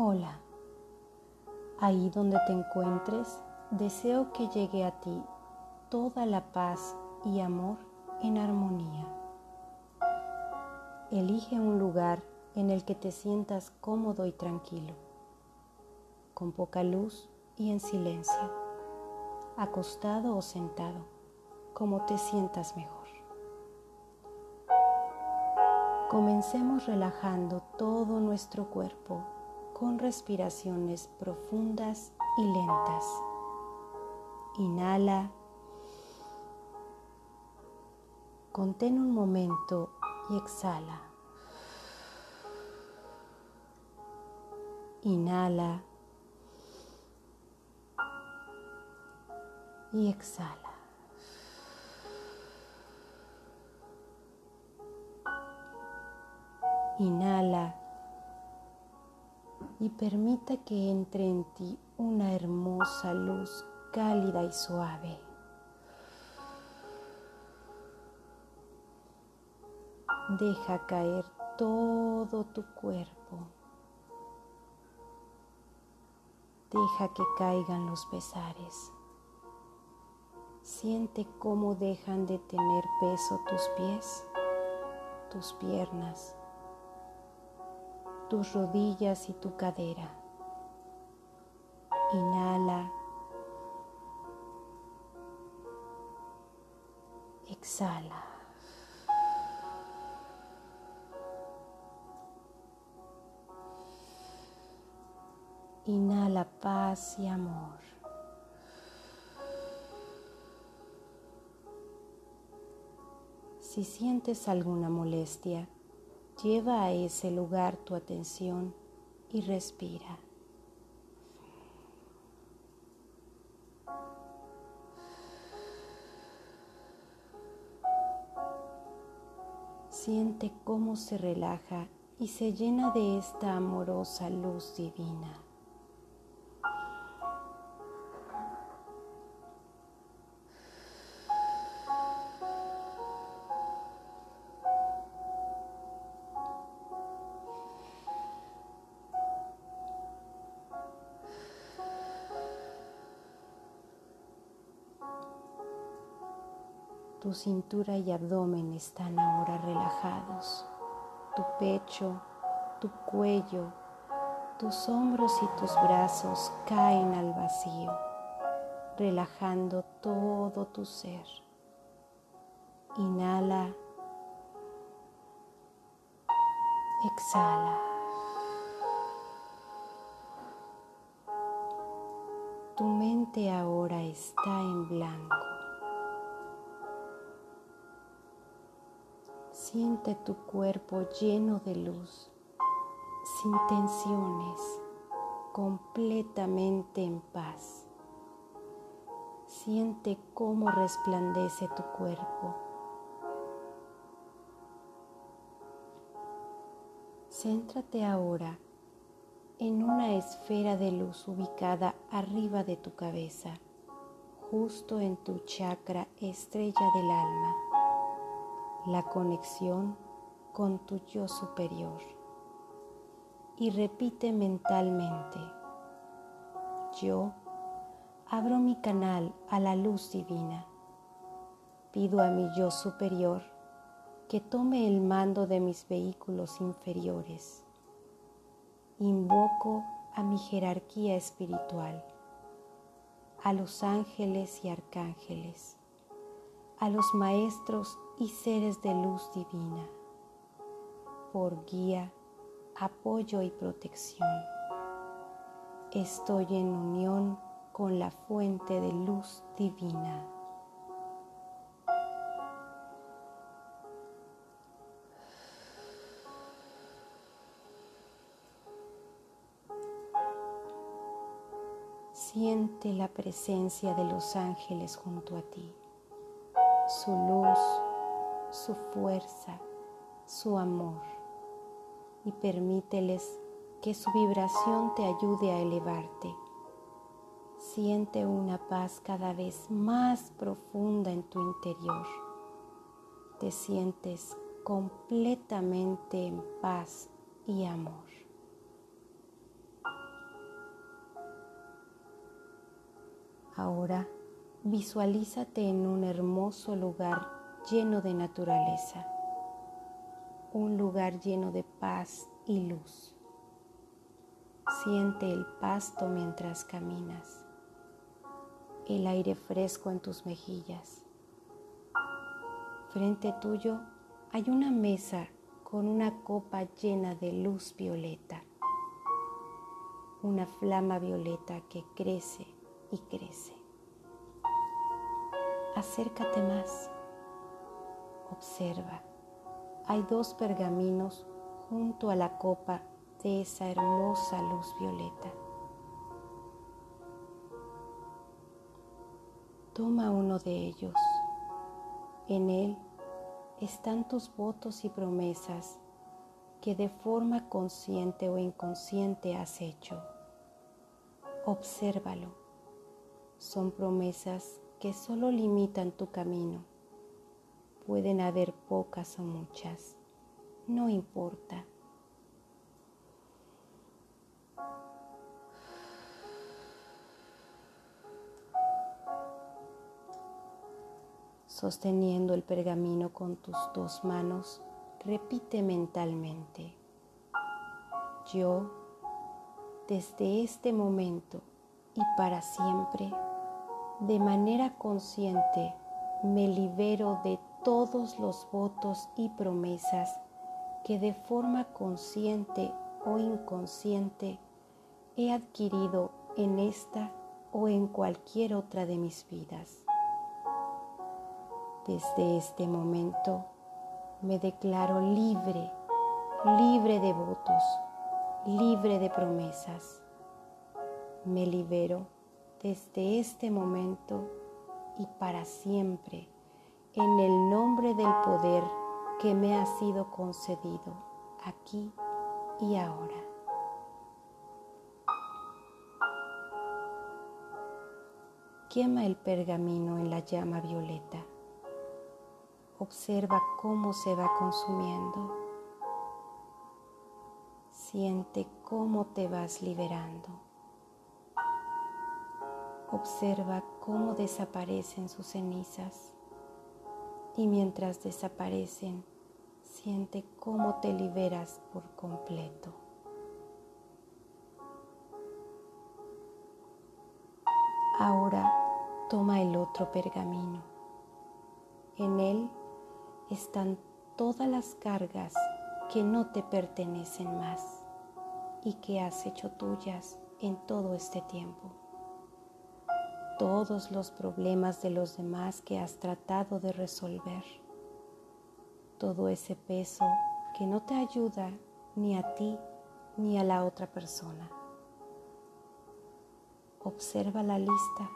Hola, ahí donde te encuentres, deseo que llegue a ti toda la paz y amor en armonía. Elige un lugar en el que te sientas cómodo y tranquilo, con poca luz y en silencio, acostado o sentado, como te sientas mejor. Comencemos relajando todo nuestro cuerpo con respiraciones profundas y lentas. Inhala. Contén un momento y exhala. Inhala. Y exhala. Inhala y permita que entre en ti una hermosa luz cálida y suave. Deja caer todo tu cuerpo. Deja que caigan los pesares. Siente cómo dejan de tener peso tus pies, tus piernas, tus rodillas y tu cadera. Inhala. Exhala. Inhala paz y amor. Si sientes alguna molestia, Lleva a ese lugar tu atención y respira. Siente cómo se relaja y se llena de esta amorosa luz divina. Tu cintura y abdomen están ahora relajados. Tu pecho, tu cuello, tus hombros y tus brazos caen al vacío, relajando todo tu ser. Inhala. Exhala. Tu mente ahora está en blanco. Siente tu cuerpo lleno de luz, sin tensiones, completamente en paz. Siente cómo resplandece tu cuerpo. Céntrate ahora en una esfera de luz ubicada arriba de tu cabeza, justo en tu chakra estrella del alma la conexión con tu yo superior. Y repite mentalmente, yo abro mi canal a la luz divina. Pido a mi yo superior que tome el mando de mis vehículos inferiores. Invoco a mi jerarquía espiritual, a los ángeles y arcángeles, a los maestros y seres de luz divina, por guía, apoyo y protección. Estoy en unión con la fuente de luz divina. Siente la presencia de los ángeles junto a ti, su luz, su fuerza, su amor y permíteles que su vibración te ayude a elevarte. Siente una paz cada vez más profunda en tu interior. Te sientes completamente en paz y amor. Ahora visualízate en un hermoso lugar lleno de naturaleza, un lugar lleno de paz y luz. Siente el pasto mientras caminas, el aire fresco en tus mejillas. Frente tuyo hay una mesa con una copa llena de luz violeta, una flama violeta que crece y crece. Acércate más, observa, hay dos pergaminos junto a la copa de esa hermosa luz violeta. Toma uno de ellos. En él están tus votos y promesas que de forma consciente o inconsciente has hecho. Obsérvalo. Son promesas que solo limitan tu camino. Pueden haber pocas o muchas. No importa. Sosteniendo el pergamino con tus dos manos, repite mentalmente, yo, desde este momento y para siempre, de manera consciente, me libero de todos los votos y promesas que de forma consciente o inconsciente he adquirido en esta o en cualquier otra de mis vidas. Desde este momento me declaro libre, libre de votos, libre de promesas. Me libero desde este momento y para siempre en el nombre del poder que me ha sido concedido aquí y ahora. Quema el pergamino en la llama violeta Observa cómo se va consumiendo. Siente cómo te vas liberando. Observa cómo desaparecen sus cenizas y mientras desaparecen, siente cómo te liberas por completo. Ahora toma el otro pergamino. En él están todas las cargas que no te pertenecen más y que has hecho tuyas en todo este tiempo. Todos los problemas de los demás que has tratado de resolver. Todo ese peso que no te ayuda ni a ti ni a la otra persona. Observa la lista,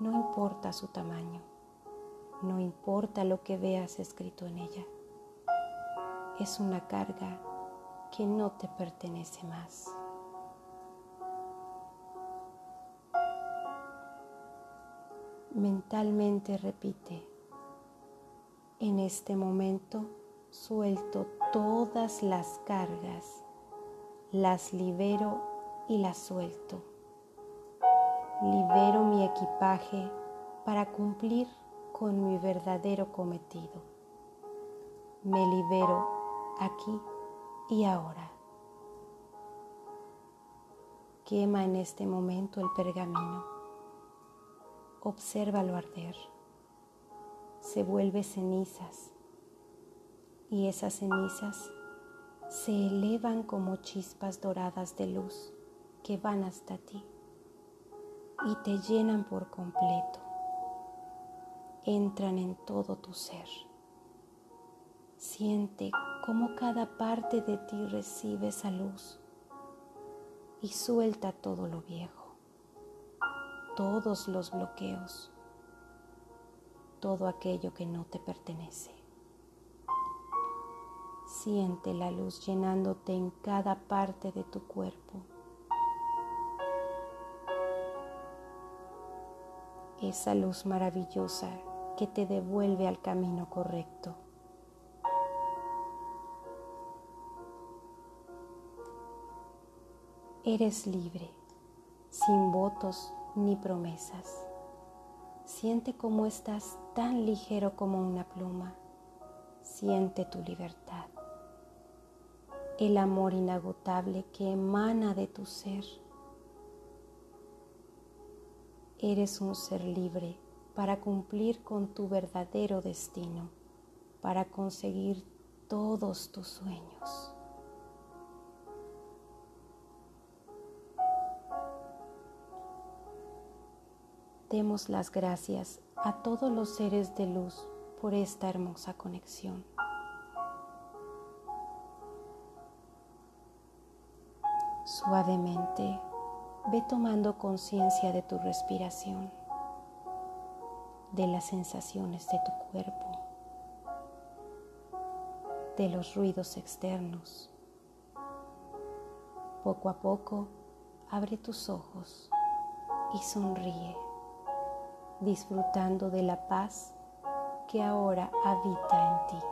no importa su tamaño no importa lo que veas escrito en ella. Es una carga que no te pertenece más. Mentalmente repite, en este momento suelto todas las cargas, las libero y las suelto. Libero mi equipaje para cumplir con mi verdadero cometido. Me libero aquí y ahora. Quema en este momento el pergamino. Obsérvalo arder. Se vuelve cenizas y esas cenizas se elevan como chispas doradas de luz que van hasta ti y te llenan por completo entran en todo tu ser. Siente cómo cada parte de ti recibe esa luz y suelta todo lo viejo, todos los bloqueos, todo aquello que no te pertenece. Siente la luz llenándote en cada parte de tu cuerpo. Esa luz maravillosa que te devuelve al camino correcto. Eres libre, sin votos ni promesas. Siente cómo estás tan ligero como una pluma. Siente tu libertad, el amor inagotable que emana de tu ser. Eres un ser libre para cumplir con tu verdadero destino, para conseguir todos tus sueños. Demos las gracias a todos los seres de luz por esta hermosa conexión. Suavemente ve tomando conciencia de tu respiración, de las sensaciones de tu cuerpo, de los ruidos externos. Poco a poco abre tus ojos y sonríe disfrutando de la paz que ahora habita en ti.